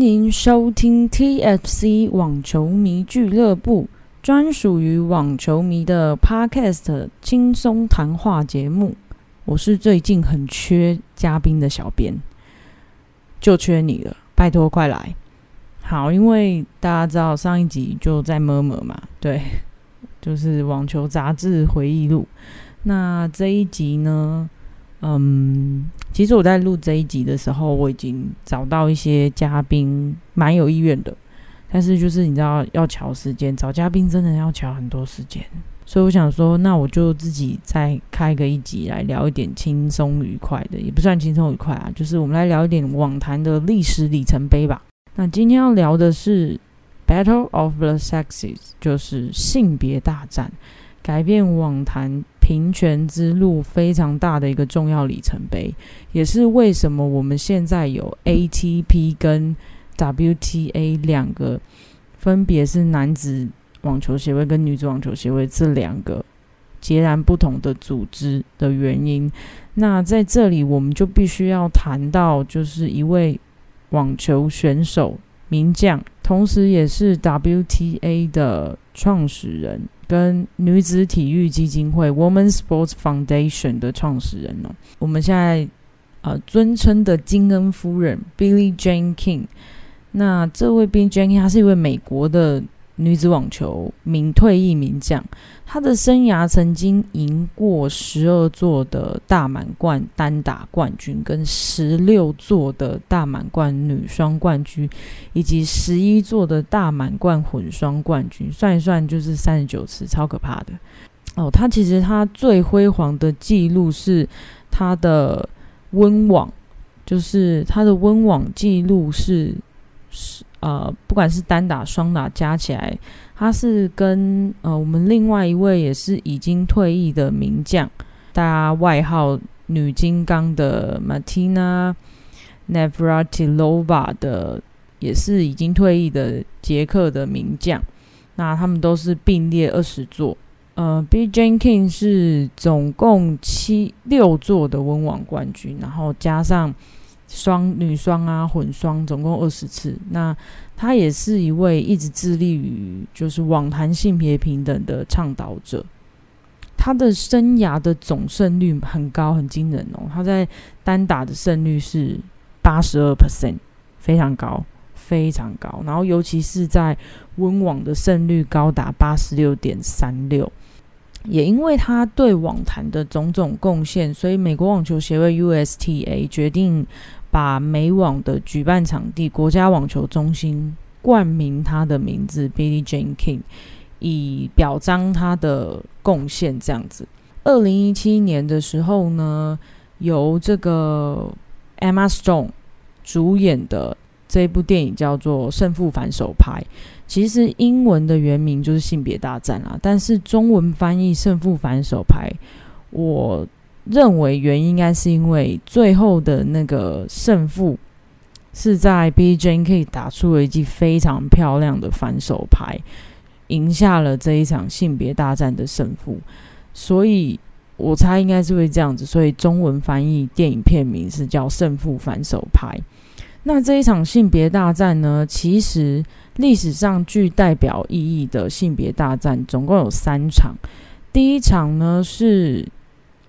欢迎收听 TFC 网球迷俱乐部，专属于网球迷的 Podcast 轻松谈话节目。我是最近很缺嘉宾的小编，就缺你了，拜托快来！好，因为大家知道上一集就在摸摸嘛，对，就是网球杂志回忆录。那这一集呢？嗯，其实我在录这一集的时候，我已经找到一些嘉宾蛮有意愿的，但是就是你知道要调时间，找嘉宾真的要调很多时间，所以我想说，那我就自己再开个一集来聊一点轻松愉快的，也不算轻松愉快啊，就是我们来聊一点网坛的历史里程碑吧。那今天要聊的是 Battle of the Sexes，就是性别大战。改变网坛平权之路非常大的一个重要里程碑，也是为什么我们现在有 ATP 跟 WTA 两个，分别是男子网球协会跟女子网球协会这两个截然不同的组织的原因。那在这里，我们就必须要谈到，就是一位网球选手名将，同时也是 WTA 的创始人。跟女子体育基金会 （Women Sports Foundation） 的创始人哦，我们现在呃尊称的金恩夫人 Billie Jean King。那这位 Billie Jean King，她是一位美国的。女子网球名退役名将，他的生涯曾经赢过十二座的大满贯单打冠军，跟十六座的大满贯女双冠军，以及十一座的大满贯混双冠军，算一算就是三十九次，超可怕的哦。他其实他最辉煌的记录是他的温网，就是他的温网记录是是。呃，不管是单打、双打加起来，他是跟呃我们另外一位也是已经退役的名将，大家外号“女金刚”的 Martina Navratilova 的，也是已经退役的捷克的名将。那他们都是并列二十座。呃，B.J. King 是总共七六座的温网冠军，然后加上。双女双啊，混双总共二十次。那她也是一位一直致力于就是网坛性别平等的倡导者。她的生涯的总胜率很高，很惊人哦。她在单打的胜率是八十二 percent，非常高，非常高。然后尤其是在温网的胜率高达八十六点三六。也因为他对网坛的种种贡献，所以美国网球协会 USTA 决定。把美网的举办场地国家网球中心冠名他的名字 Billie Jean King，以表彰他的贡献。这样子，二零一七年的时候呢，由这个 Emma Stone 主演的这部电影叫做《胜负反手拍》，其实英文的原名就是性别大战啊，但是中文翻译《胜负反手拍》，我。认为原因应该是因为最后的那个胜负是在 B J K 打出了一记非常漂亮的反手牌，赢下了这一场性别大战的胜负，所以我猜应该是会这样子，所以中文翻译电影片名是叫《胜负反手牌》。那这一场性别大战呢，其实历史上具代表意义的性别大战总共有三场，第一场呢是。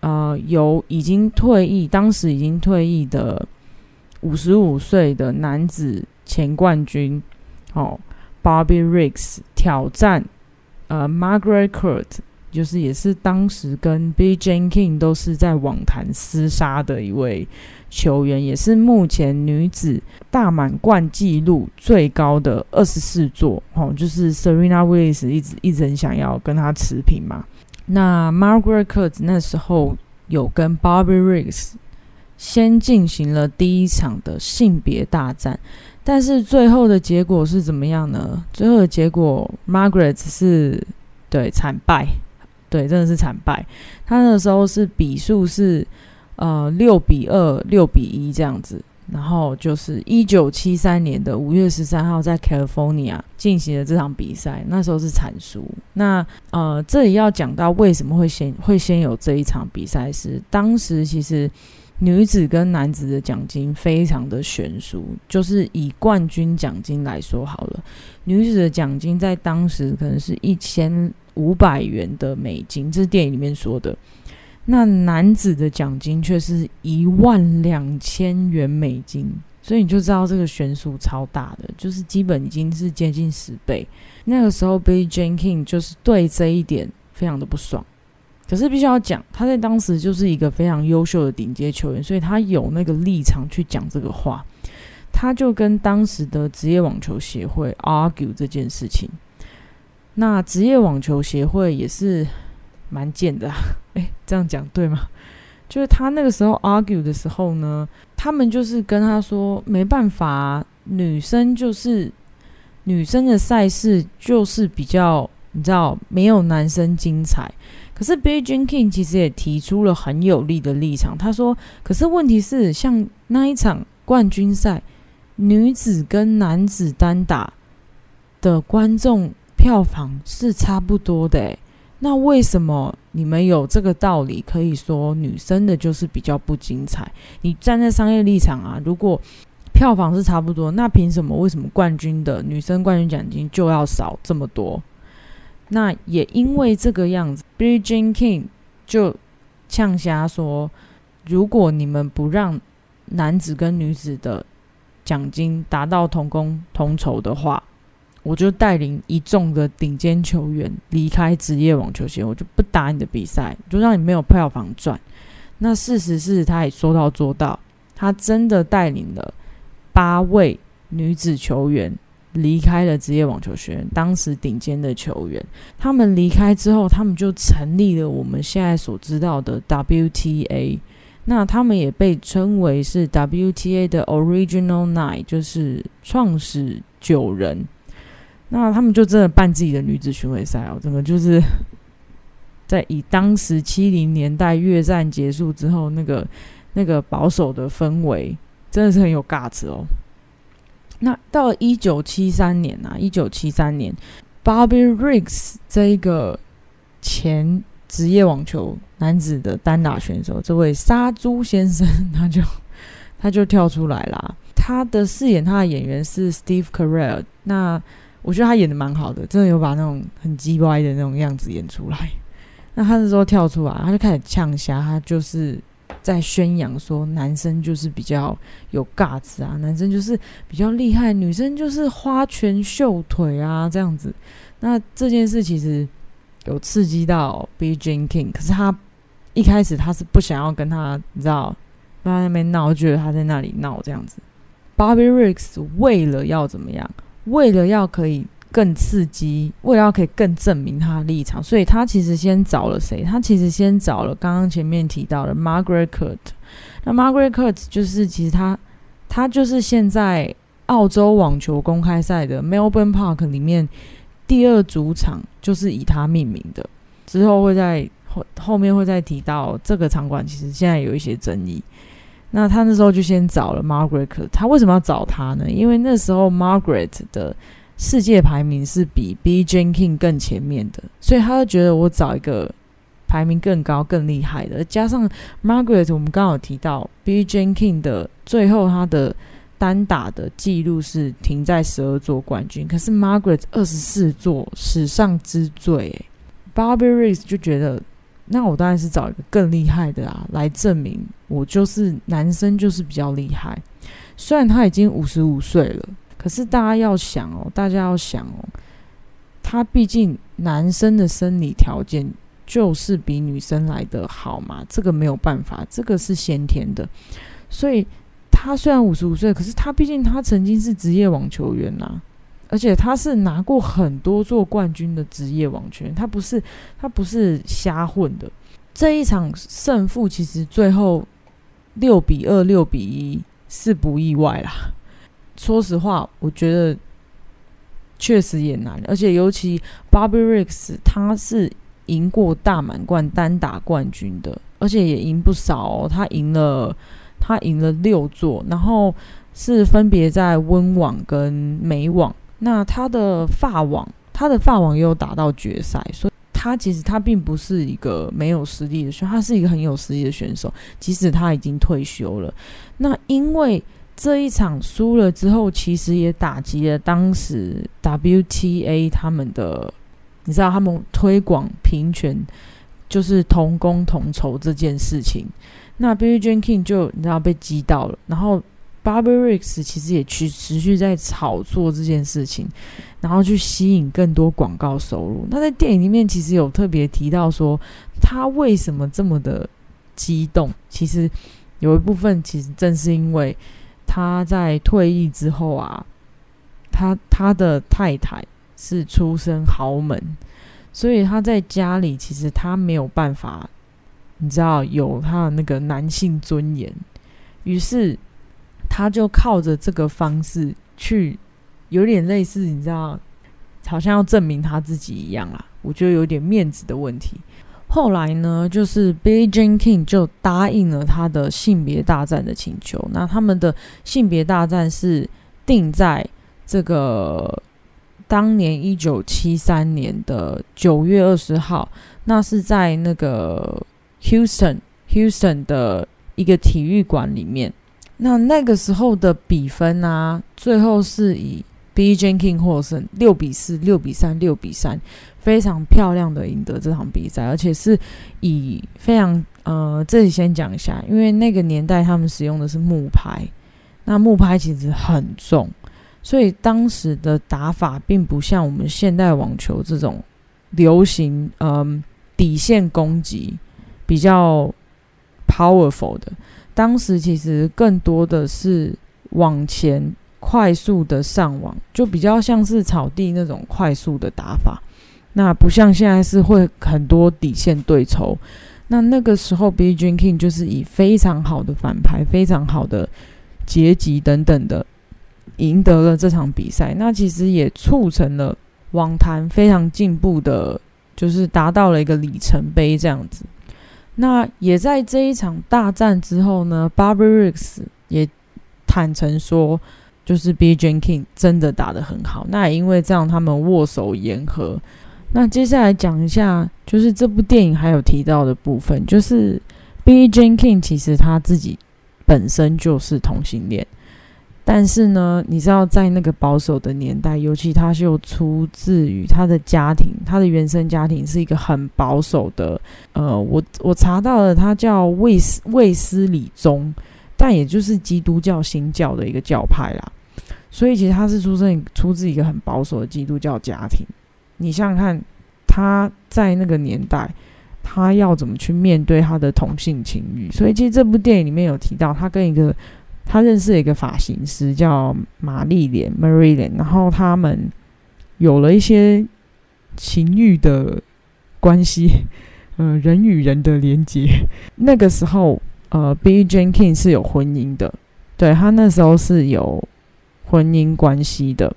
呃，由已经退役，当时已经退役的五十五岁的男子前冠军，哦，Bobby Riggs 挑战呃 Margaret Court，就是也是当时跟 B J King 都是在网坛厮杀的一位球员，也是目前女子大满贯纪录最高的二十四座，哦，就是 Serena Williams 一直一直很想要跟他持平嘛。那 Margaret Court 那时候有跟 Bobby Riggs 先进行了第一场的性别大战，但是最后的结果是怎么样呢？最后的结果，Margaret 是对惨败，对，真的是惨败。他那时候是比数是呃六比二、六比一这样子。然后就是一九七三年的五月十三号，在 California 进行的这场比赛，那时候是惨输。那呃，这里要讲到为什么会先会先有这一场比赛，是当时其实女子跟男子的奖金非常的悬殊。就是以冠军奖金来说好了，女子的奖金在当时可能是一千五百元的美金，这是电影里面说的。那男子的奖金却是一万两千元美金，所以你就知道这个悬殊超大的，就是基本已经是接近十倍。那个时候，Billie Jean King 就是对这一点非常的不爽。可是必须要讲，他在当时就是一个非常优秀的顶尖球员，所以他有那个立场去讲这个话。他就跟当时的职业网球协会 argue 这件事情。那职业网球协会也是。蛮贱的，哎，这样讲对吗？就是他那个时候 argue 的时候呢，他们就是跟他说，没办法，女生就是女生的赛事就是比较，你知道，没有男生精彩。可是 Billie Jean King 其实也提出了很有力的立场，他说，可是问题是，像那一场冠军赛，女子跟男子单打的观众票房是差不多的，诶。那为什么你们有这个道理可以说女生的就是比较不精彩？你站在商业立场啊，如果票房是差不多，那凭什么？为什么冠军的女生冠军奖金就要少这么多？那也因为这个样子，Billie Jean King 就呛瞎说：如果你们不让男子跟女子的奖金达到同工同酬的话，我就带领一众的顶尖球员离开职业网球协会，我就不打你的比赛，就让你没有票房赚。那事实是，他也说到做到，他真的带领了八位女子球员离开了职业网球学院，当时顶尖的球员。他们离开之后，他们就成立了我们现在所知道的 WTA。那他们也被称为是 WTA 的 Original Nine，就是创始九人。那他们就真的办自己的女子巡回赛哦，整个就是在以当时七零年代越战结束之后那个那个保守的氛围，真的是很有尬子哦。那到了一九七三年啊，一九七三年，Bobby Riggs 这一个前职业网球男子的单打选手，这位杀猪先生，他就他就跳出来啦。他的饰演他的演员是 Steve Carell，那。我觉得他演的蛮好的，真的有把那种很叽歪的那种样子演出来。那他那时候跳出来，他就开始呛虾，他就是在宣扬说男生就是比较有尬子啊，男生就是比较厉害，女生就是花拳绣腿啊这样子。那这件事其实有刺激到 B J King，可是他一开始他是不想要跟他，你知道，在那边闹，觉得他在那里闹这样子。Bobby Ricks 为了要怎么样？为了要可以更刺激，为了要可以更证明他的立场，所以他其实先找了谁？他其实先找了刚刚前面提到的 Margaret Curt。那 Margaret Curt 就是其实他他就是现在澳洲网球公开赛的 Melbourne Park 里面第二主场，就是以他命名的。之后会在后后面会再提到这个场馆，其实现在有一些争议。那他那时候就先找了 Margaret，他为什么要找他呢？因为那时候 Margaret 的世界排名是比 B j n King 更前面的，所以他就觉得我找一个排名更高、更厉害的。加上 Margaret，我们刚好提到 B j n King 的最后他的单打的记录是停在十二座冠军，可是 Margaret 二十四座，史上之最。Bobby Riggs 就觉得。那我当然是找一个更厉害的啊，来证明我就是男生就是比较厉害。虽然他已经五十五岁了，可是大家要想哦，大家要想哦，他毕竟男生的生理条件就是比女生来的好嘛，这个没有办法，这个是先天的。所以他虽然五十五岁，可是他毕竟他曾经是职业网球员呐。而且他是拿过很多座冠军的职业网球，他不是他不是瞎混的。这一场胜负其实最后六比二、六比一是不意外啦。说实话，我觉得确实也难。而且尤其 Bobby Ricks，他是赢过大满贯单打冠军的，而且也赢不少哦。他赢了他赢了六座，然后是分别在温网跟美网。那他的法网，他的法网也有打到决赛，所以他其实他并不是一个没有实力的选，他是一个很有实力的选手，即使他已经退休了。那因为这一场输了之后，其实也打击了当时 WTA 他们的，你知道他们推广平权，就是同工同酬这件事情。那 Billie Jean King 就你知道被击到了，然后。Barberix 其实也去持续在炒作这件事情，然后去吸引更多广告收入。他在电影里面其实有特别提到说，他为什么这么的激动？其实有一部分其实正是因为他在退役之后啊，他他的太太是出身豪门，所以他在家里其实他没有办法，你知道有他的那个男性尊严，于是。他就靠着这个方式去，有点类似，你知道，好像要证明他自己一样啦。我觉得有点面子的问题。后来呢，就是 Billie Jean King 就答应了他的性别大战的请求。那他们的性别大战是定在这个当年一九七三年的九月二十号，那是在那个 Houston Houston 的一个体育馆里面。那那个时候的比分啊，最后是以 B. Jenkins 获胜，六比四、六比三、六比三，非常漂亮的赢得这场比赛，而且是以非常呃，这里先讲一下，因为那个年代他们使用的是木拍，那木拍其实很重，所以当时的打法并不像我们现代网球这种流行，嗯，底线攻击比较 powerful 的。当时其实更多的是往前快速的上网，就比较像是草地那种快速的打法。那不像现在是会很多底线对抽。那那个时候，B. J. King 就是以非常好的反拍、非常好的结局等等的，赢得了这场比赛。那其实也促成了网坛非常进步的，就是达到了一个里程碑这样子。那也在这一场大战之后呢 barbaris 也坦诚说，就是 B. j e n k i n g 真的打得很好。那也因为这样，他们握手言和。那接下来讲一下，就是这部电影还有提到的部分，就是 B. j e n k i n g 其实他自己本身就是同性恋。但是呢，你知道，在那个保守的年代，尤其他又出自于他的家庭，他的原生家庭是一个很保守的。呃，我我查到了，他叫卫斯卫斯理宗，但也就是基督教新教的一个教派啦。所以其实他是出生出自一个很保守的基督教家庭。你想想看，他在那个年代，他要怎么去面对他的同性情欲？所以其实这部电影里面有提到，他跟一个。他认识了一个发型师，叫玛丽莲 （Marilyn），然后他们有了一些情欲的关系，呃，人与人的连接。那个时候，呃，B. Jenkins 是有婚姻的，对他那时候是有婚姻关系的，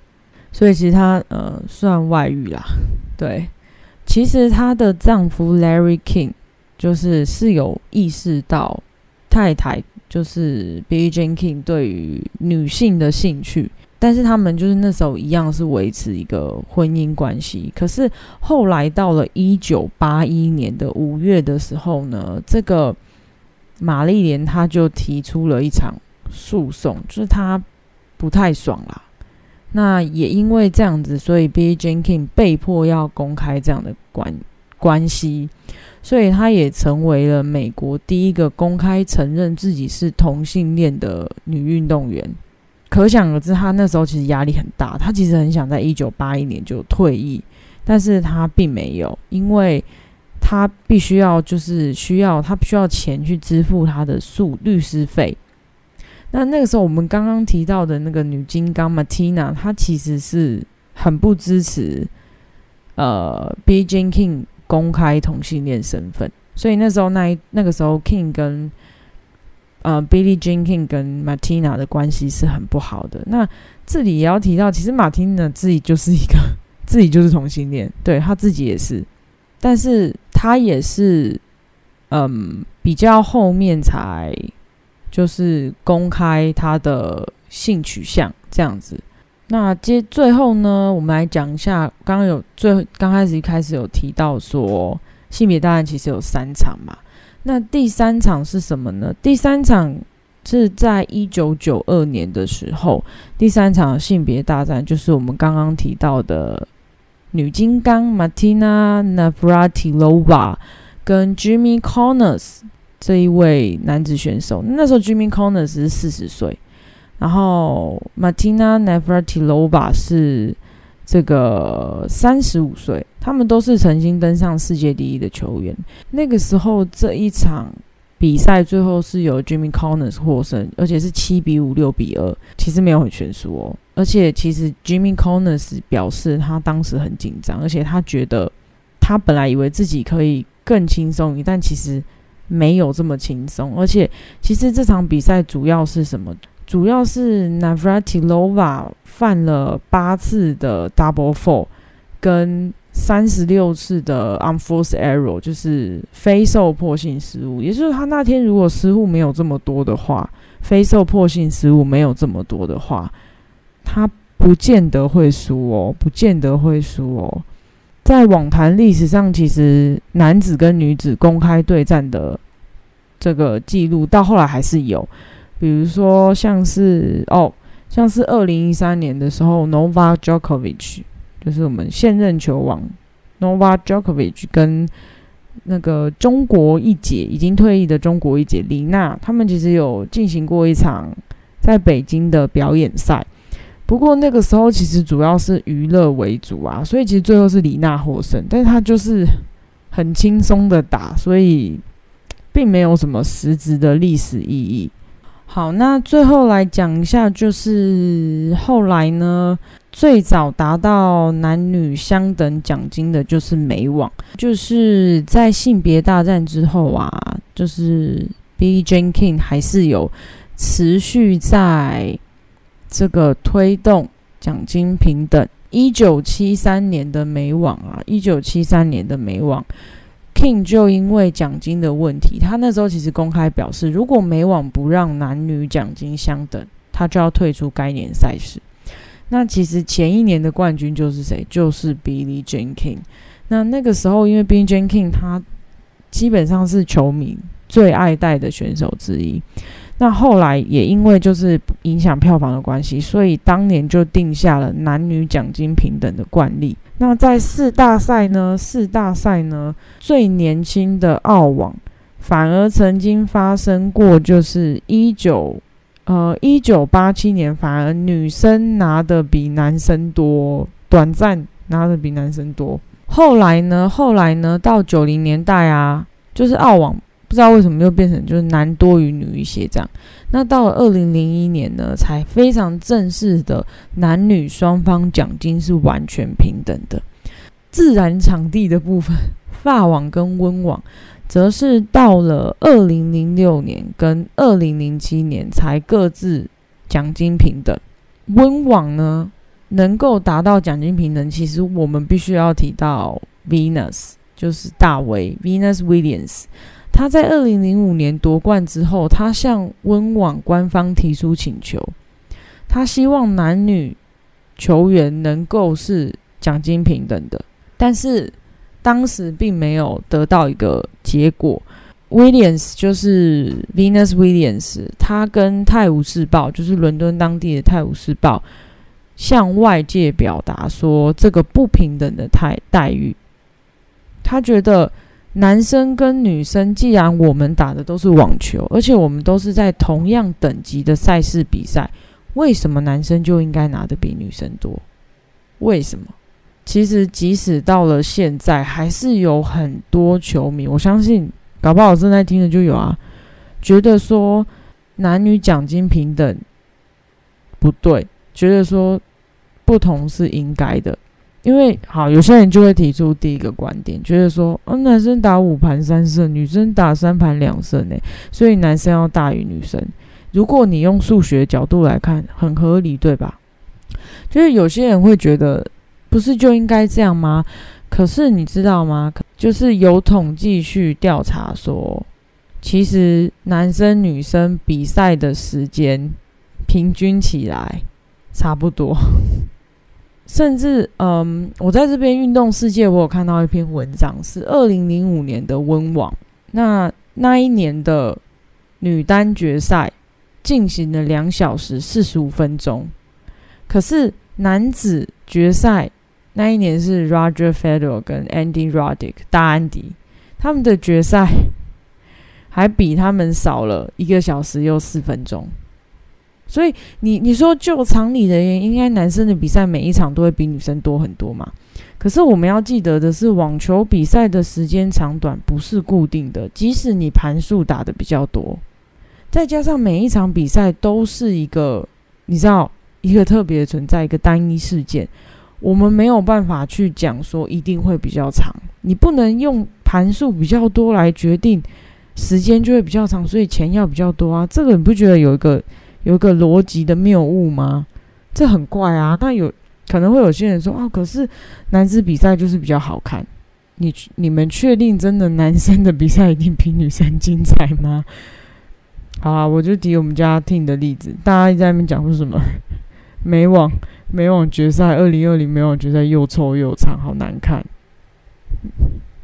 所以其实他呃算外遇啦。对，其实她的丈夫 Larry King 就是是有意识到太太。就是 B. Jenkins 对于女性的兴趣，但是他们就是那时候一样是维持一个婚姻关系。可是后来到了一九八一年的五月的时候呢，这个玛丽莲她就提出了一场诉讼，就是她不太爽啦。那也因为这样子，所以 B. Jenkins 被迫要公开这样的关关系。所以她也成为了美国第一个公开承认自己是同性恋的女运动员。可想而知，她那时候其实压力很大。她其实很想在一九八一年就退役，但是她并没有，因为她必须要就是需要她需要钱去支付她的诉律师费。那那个时候我们刚刚提到的那个女金刚 Martina，她其实是很不支持呃 B. J. King 公开同性恋身份，所以那时候那一那个时候，King 跟呃 Billy Jean King 跟 Martina 的关系是很不好的。那这里也要提到，其实 Martina 自己就是一个 自己就是同性恋，对他自己也是，但是他也是嗯比较后面才就是公开他的性取向这样子。那接最后呢，我们来讲一下，刚刚有最刚开始一开始有提到说性别大战其实有三场嘛。那第三场是什么呢？第三场是在一九九二年的时候，第三场性别大战就是我们刚刚提到的女金刚 Martina Navratilova 跟 Jimmy Connors 这一位男子选手。那时候 Jimmy Connors 是四十岁。然后，Martina Navratilova 是这个三十五岁，他们都是曾经登上世界第一的球员。那个时候，这一场比赛最后是由 Jimmy Connors 获胜，而且是七比五、六比二，其实没有很悬殊哦。而且，其实 Jimmy Connors 表示他当时很紧张，而且他觉得他本来以为自己可以更轻松一，但其实没有这么轻松。而且，其实这场比赛主要是什么？主要是 Navratilova 犯了八次的 double fall，跟三十六次的 unforced error，就是非受迫性失误。也就是他那天如果失误没有这么多的话，非受迫性失误没有这么多的话，他不见得会输哦，不见得会输哦。在网坛历史上，其实男子跟女子公开对战的这个记录，到后来还是有。比如说，像是哦，像是二零一三年的时候，Nova Djokovic 就是我们现任球王 Nova Djokovic 跟那个中国一姐已经退役的中国一姐李娜，他们其实有进行过一场在北京的表演赛。不过那个时候其实主要是娱乐为主啊，所以其实最后是李娜获胜，但是她就是很轻松的打，所以并没有什么实质的历史意义。好，那最后来讲一下，就是后来呢，最早达到男女相等奖金的就是美网，就是在性别大战之后啊，就是 B.J. King 还是有持续在这个推动奖金平等。一九七三年的美网啊，一九七三年的美网。King 就因为奖金的问题，他那时候其实公开表示，如果美网不让男女奖金相等，他就要退出该年赛事。那其实前一年的冠军就是谁？就是 Billy Jean King。那那个时候，因为 Billy Jean King 他基本上是球迷最爱戴的选手之一。那后来也因为就是影响票房的关系，所以当年就定下了男女奖金平等的惯例。那在四大赛呢？四大赛呢？最年轻的澳网反而曾经发生过，就是一九呃一九八七年，反而女生拿的比男生多，短暂拿的比男生多。后来呢？后来呢？到九零年代啊，就是澳网。不知道为什么又变成就是男多于女一些这样。那到了二零零一年呢，才非常正式的男女双方奖金是完全平等的。自然场地的部分，法网跟温网，则是到了二零零六年跟二零零七年才各自奖金平等。温网呢，能够达到奖金平等，其实我们必须要提到 Venus，就是大卫 Venus Williams。他在二零零五年夺冠之后，他向温网官方提出请求，他希望男女球员能够是奖金平等的，但是当时并没有得到一个结果。Williams 就是 Venus Williams，他跟《泰晤士报》就是伦敦当地的《泰晤士报》向外界表达说，这个不平等的待待遇，他觉得。男生跟女生，既然我们打的都是网球，而且我们都是在同样等级的赛事比赛，为什么男生就应该拿的比女生多？为什么？其实即使到了现在，还是有很多球迷，我相信搞不好正在听的就有啊，觉得说男女奖金平等不对，觉得说不同是应该的。因为好，有些人就会提出第一个观点，觉得说，嗯，男生打五盘三胜，女生打三盘两胜，呢，所以男生要大于女生。如果你用数学角度来看，很合理，对吧？就是有些人会觉得，不是就应该这样吗？可是你知道吗？就是有统计去调查说，其实男生女生比赛的时间平均起来。差不多。甚至，嗯，我在这边运动世界，我有看到一篇文章，是二零零五年的温网。那那一年的女单决赛进行了两小时四十五分钟，可是男子决赛那一年是 Roger Federer 跟 Andy Roddick 大安迪，他们的决赛还比他们少了一个小时又四分钟。所以你你说就常理的原因，应该男生的比赛每一场都会比女生多很多嘛？可是我们要记得的是，网球比赛的时间长短不是固定的，即使你盘数打的比较多，再加上每一场比赛都是一个你知道一个特别存在一个单一事件，我们没有办法去讲说一定会比较长，你不能用盘数比较多来决定时间就会比较长，所以钱要比较多啊？这个你不觉得有一个？有个逻辑的谬误吗？这很怪啊！但有可能会有些人说哦，可是男子比赛就是比较好看。你你们确定真的男生的比赛一定比女生精彩吗？好啊，我就提我们家听的例子，大家一直在那边讲说什么 美网美网决赛，二零二零美网决赛又臭又长，好难看。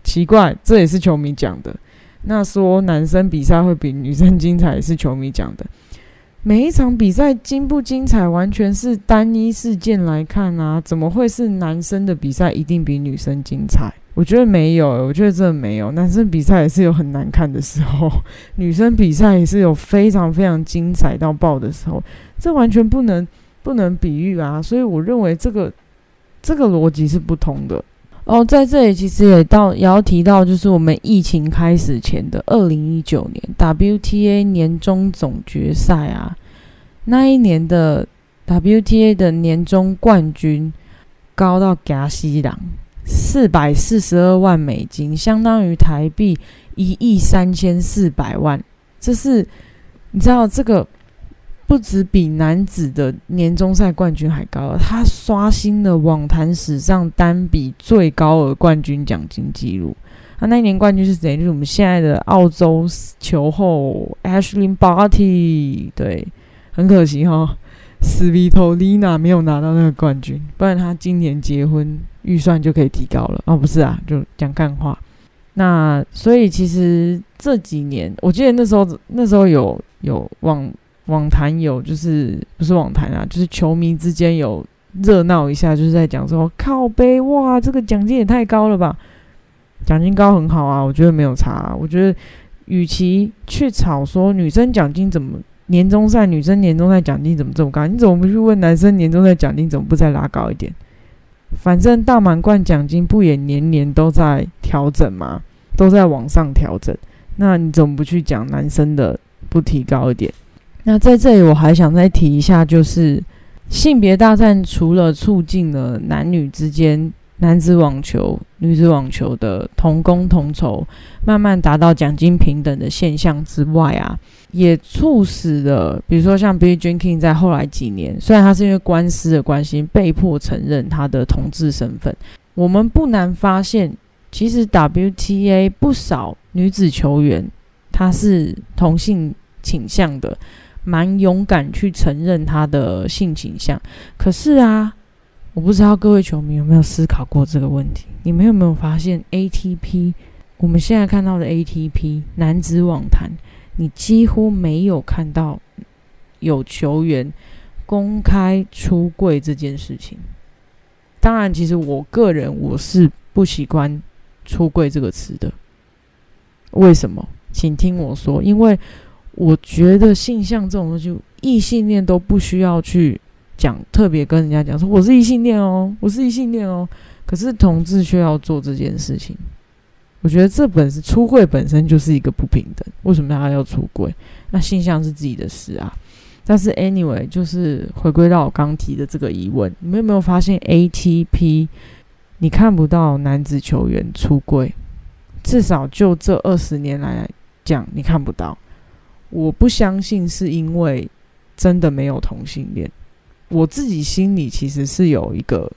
奇怪，这也是球迷讲的。那说男生比赛会比女生精彩，也是球迷讲的。每一场比赛精不精彩，完全是单一事件来看啊！怎么会是男生的比赛一定比女生精彩？我觉得没有，我觉得真的没有。男生比赛也是有很难看的时候，女生比赛也是有非常非常精彩到爆的时候，这完全不能不能比喻啊！所以我认为这个这个逻辑是不同的。哦，在这里其实也到也要提到，就是我们疫情开始前的二零一九年 WTA 年终总决赛啊，那一年的 WTA 的年终冠军高到加西朗四百四十二万美金，相当于台币一亿三千四百万，这是你知道这个。不止比男子的年终赛冠军还高，他刷新了网坛史上单笔最高额冠军奖金记录。他那一年冠军是谁？就是我们现在的澳洲球后 Ashley Barty。对，很可惜哈，Svitolina 没有拿到那个冠军，不然他今年结婚预算就可以提高了。哦，不是啊，就讲干话。那所以其实这几年，我记得那时候那时候有有网。网坛有，就是不是网坛啊，就是球迷之间有热闹一下，就是在讲说靠背哇，这个奖金也太高了吧？奖金高很好啊，我觉得没有差。我觉得与其去吵说女生奖金怎么年终赛女生年终赛奖金怎么这么高，你怎么不去问男生年终赛奖金怎么不再拉高一点？反正大满贯奖金不也年年都在调整吗？都在往上调整，那你怎么不去讲男生的不提高一点？那在这里，我还想再提一下，就是性别大战除了促进了男女之间男子网球、女子网球的同工同酬，慢慢达到奖金平等的现象之外啊，也促使了，比如说像 Billie Jean King 在后来几年，虽然他是因为官司的关系被迫承认他的同志身份，我们不难发现，其实 WTA 不少女子球员她是同性倾向的。蛮勇敢去承认他的性倾向，可是啊，我不知道各位球迷有没有思考过这个问题？你们有没有发现 ATP 我们现在看到的 ATP 男子网坛，你几乎没有看到有球员公开出柜这件事情。当然，其实我个人我是不习惯“出柜”这个词的。为什么？请听我说，因为。我觉得性向这种东西，异性恋都不需要去讲，特别跟人家讲说我是异性恋哦，我是异性恋哦。可是同志却要做这件事情，我觉得这本是出柜本身就是一个不平等。为什么他要出柜？那性向是自己的事啊。但是 anyway，就是回归到我刚提的这个疑问，你们有没有发现 ATP 你看不到男子球员出柜？至少就这二十年来讲，你看不到。我不相信是因为真的没有同性恋，我自己心里其实是有一个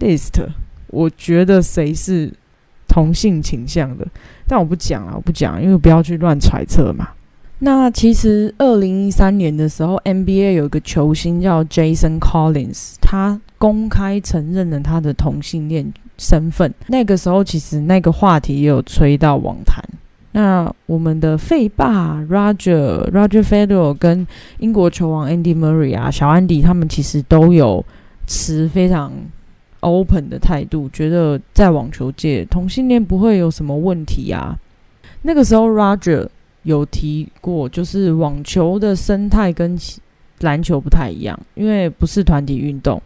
list，我觉得谁是同性倾向的，但我不讲啊，我不讲，因为不要去乱揣测嘛。那其实二零一三年的时候，NBA 有一个球星叫 Jason Collins，他公开承认了他的同性恋身份。那个时候，其实那个话题也有吹到网坛。那我们的费霸 Roger Roger Federer 跟英国球王 Andy Murray 啊，小安迪他们其实都有持非常 open 的态度，觉得在网球界同性恋不会有什么问题啊。那个时候 Roger。有提过，就是网球的生态跟篮球不太一样，因为不是团体运动，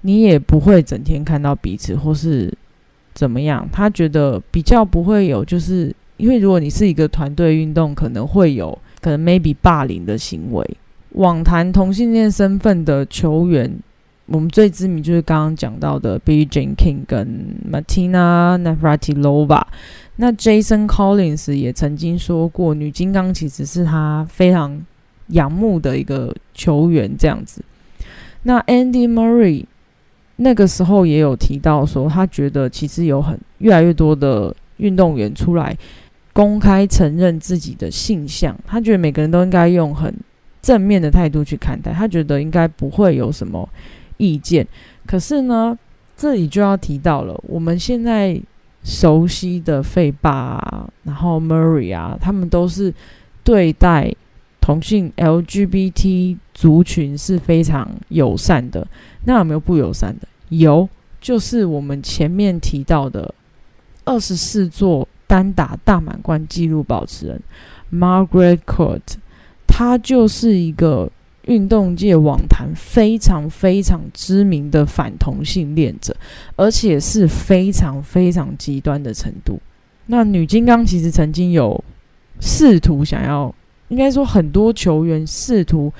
你也不会整天看到彼此或是怎么样。他觉得比较不会有，就是因为如果你是一个团队运动，可能会有可能 maybe 霸凌的行为。网坛同性恋身份的球员，我们最知名就是刚刚讲到的 Billie Jean King 跟 Martina Navratilova。那 Jason Collins 也曾经说过，女金刚其实是他非常仰慕的一个球员，这样子。那 Andy Murray 那个时候也有提到说，他觉得其实有很越来越多的运动员出来公开承认自己的性向，他觉得每个人都应该用很正面的态度去看待，他觉得应该不会有什么意见。可是呢，这里就要提到了，我们现在。熟悉的费霸，然后 Murray 啊，他们都是对待同性 LGBT 族群是非常友善的。那有没有不友善的？有，就是我们前面提到的二十四座单打大满贯纪录保持人 Margaret Court，他就是一个。运动界网坛非常非常知名的反同性恋者，而且是非常非常极端的程度。那女金刚其实曾经有试图想要，应该说很多球员试图，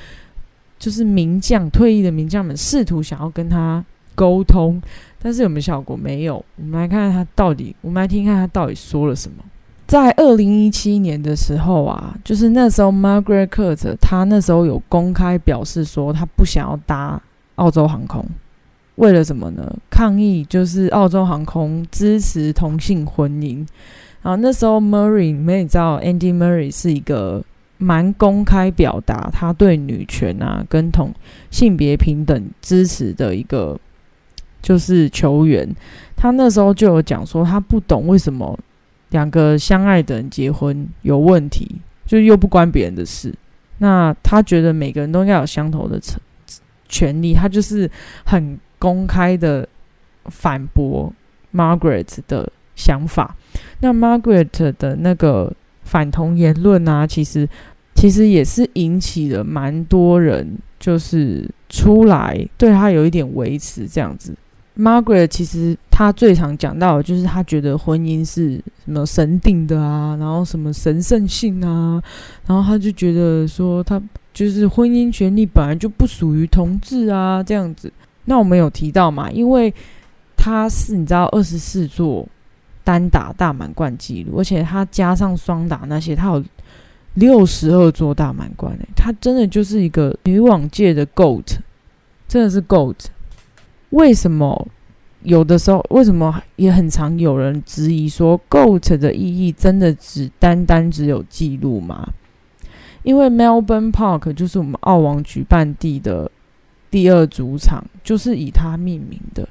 就是名将退役的名将们试图想要跟他沟通，但是有没有效果？没有。我们来看看他到底，我们来听看他到底说了什么。在二零一七年的时候啊，就是那时候，Margaret Court 他那时候有公开表示说，他不想要搭澳洲航空，为了什么呢？抗议就是澳洲航空支持同性婚姻。然后那时候，Murray，你们也知道，Andy Murray 是一个蛮公开表达他对女权啊跟同性别平等支持的一个就是球员。他那时候就有讲说，他不懂为什么。两个相爱的人结婚有问题，就又不关别人的事。那他觉得每个人都应该有相同的权权利，他就是很公开的反驳 Margaret 的想法。那 Margaret 的那个反同言论啊，其实其实也是引起了蛮多人，就是出来对他有一点维持这样子。Margaret 其实她最常讲到的就是她觉得婚姻是什么神定的啊，然后什么神圣性啊，然后她就觉得说她就是婚姻权利本来就不属于同志啊这样子。那我们有提到嘛？因为他是你知道二十四座单打大满贯记录，而且他加上双打那些，他有六十二座大满贯诶，他真的就是一个女网界的 GOAT，真的是 GOAT。为什么有的时候，为什么也很常有人质疑说，GOAT 的意义真的只单单只有记录吗？因为 Melbourne Park 就是我们澳网举办地的第二主场，就是以它命名的。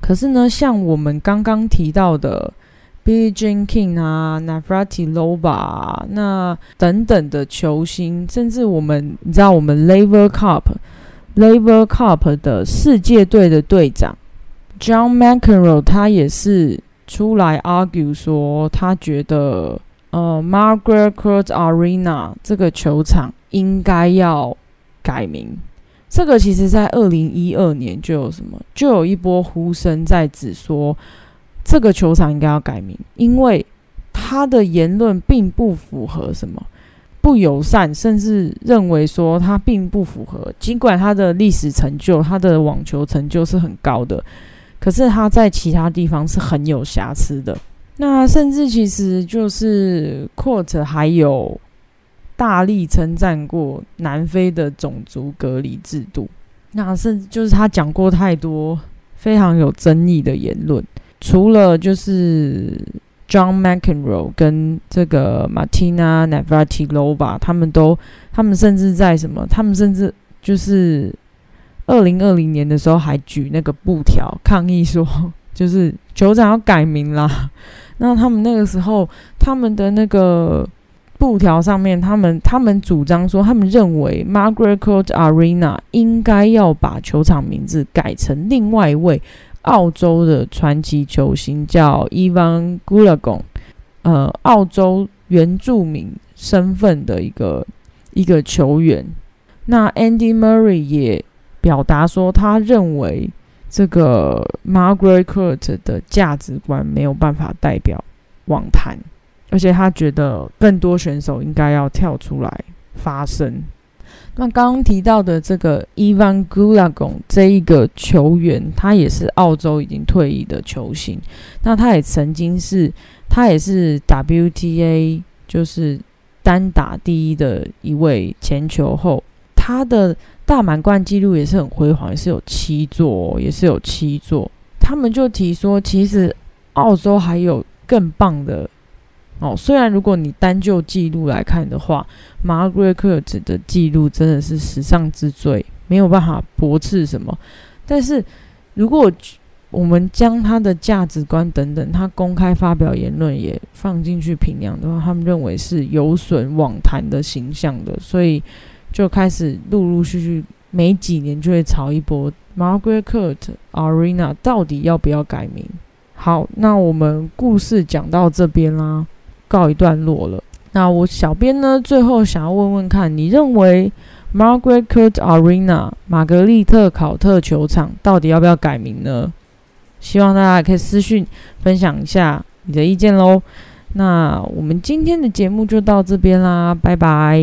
可是呢，像我们刚刚提到的 Billie Jean King 啊、Navratilova 那等等的球星，甚至我们你知道，我们 Lever Cup。Laver Cup 的世界队的队长 John McEnroe，他也是出来 argue 说，他觉得呃 Margaret Court Arena 这个球场应该要改名。这个其实在二零一二年就有什么，就有一波呼声在指说，这个球场应该要改名，因为他的言论并不符合什么。不友善，甚至认为说他并不符合。尽管他的历史成就，他的网球成就是很高的，可是他在其他地方是很有瑕疵的。那甚至其实就是 Court 还有大力称赞过南非的种族隔离制度。那甚至就是他讲过太多非常有争议的言论，除了就是 John McEnroe 跟这个 Martina Navratilova，他们都，他们甚至在什么？他们甚至就是二零二零年的时候还举那个布条抗议说，就是酋长要改名啦。那他们那个时候，他们的那个布条上面，他们他们主张说，他们认为 Margaret Court Arena 应该要把球场名字改成另外一位。澳洲的传奇球星叫伊万古拉贡，呃，澳洲原住民身份的一个一个球员。那 Andy Murray 也表达说，他认为这个 Margaret Court 的价值观没有办法代表网坛，而且他觉得更多选手应该要跳出来发声。那刚刚提到的这个 Ivan Gulagon 这一个球员，他也是澳洲已经退役的球星。那他也曾经是，他也是 WTA 就是单打第一的一位前球后。他的大满贯记录也是很辉煌，也是有七座，哦也是有七座。他们就提说，其实澳洲还有更棒的。哦，虽然如果你单就记录来看的话，Margaret 的记录真的是史上之最，没有办法驳斥什么。但是，如果我们将他的价值观等等，他公开发表言论也放进去评量的话，他们认为是有损网坛的形象的，所以就开始陆陆续续每几年就会炒一波 Margaret Arena 到底要不要改名？好，那我们故事讲到这边啦。告一段落了。那我小编呢？最后想要问问看，你认为 Margaret Court Arena 玛格丽特考特球场到底要不要改名呢？希望大家可以私讯分享一下你的意见喽。那我们今天的节目就到这边啦，拜拜。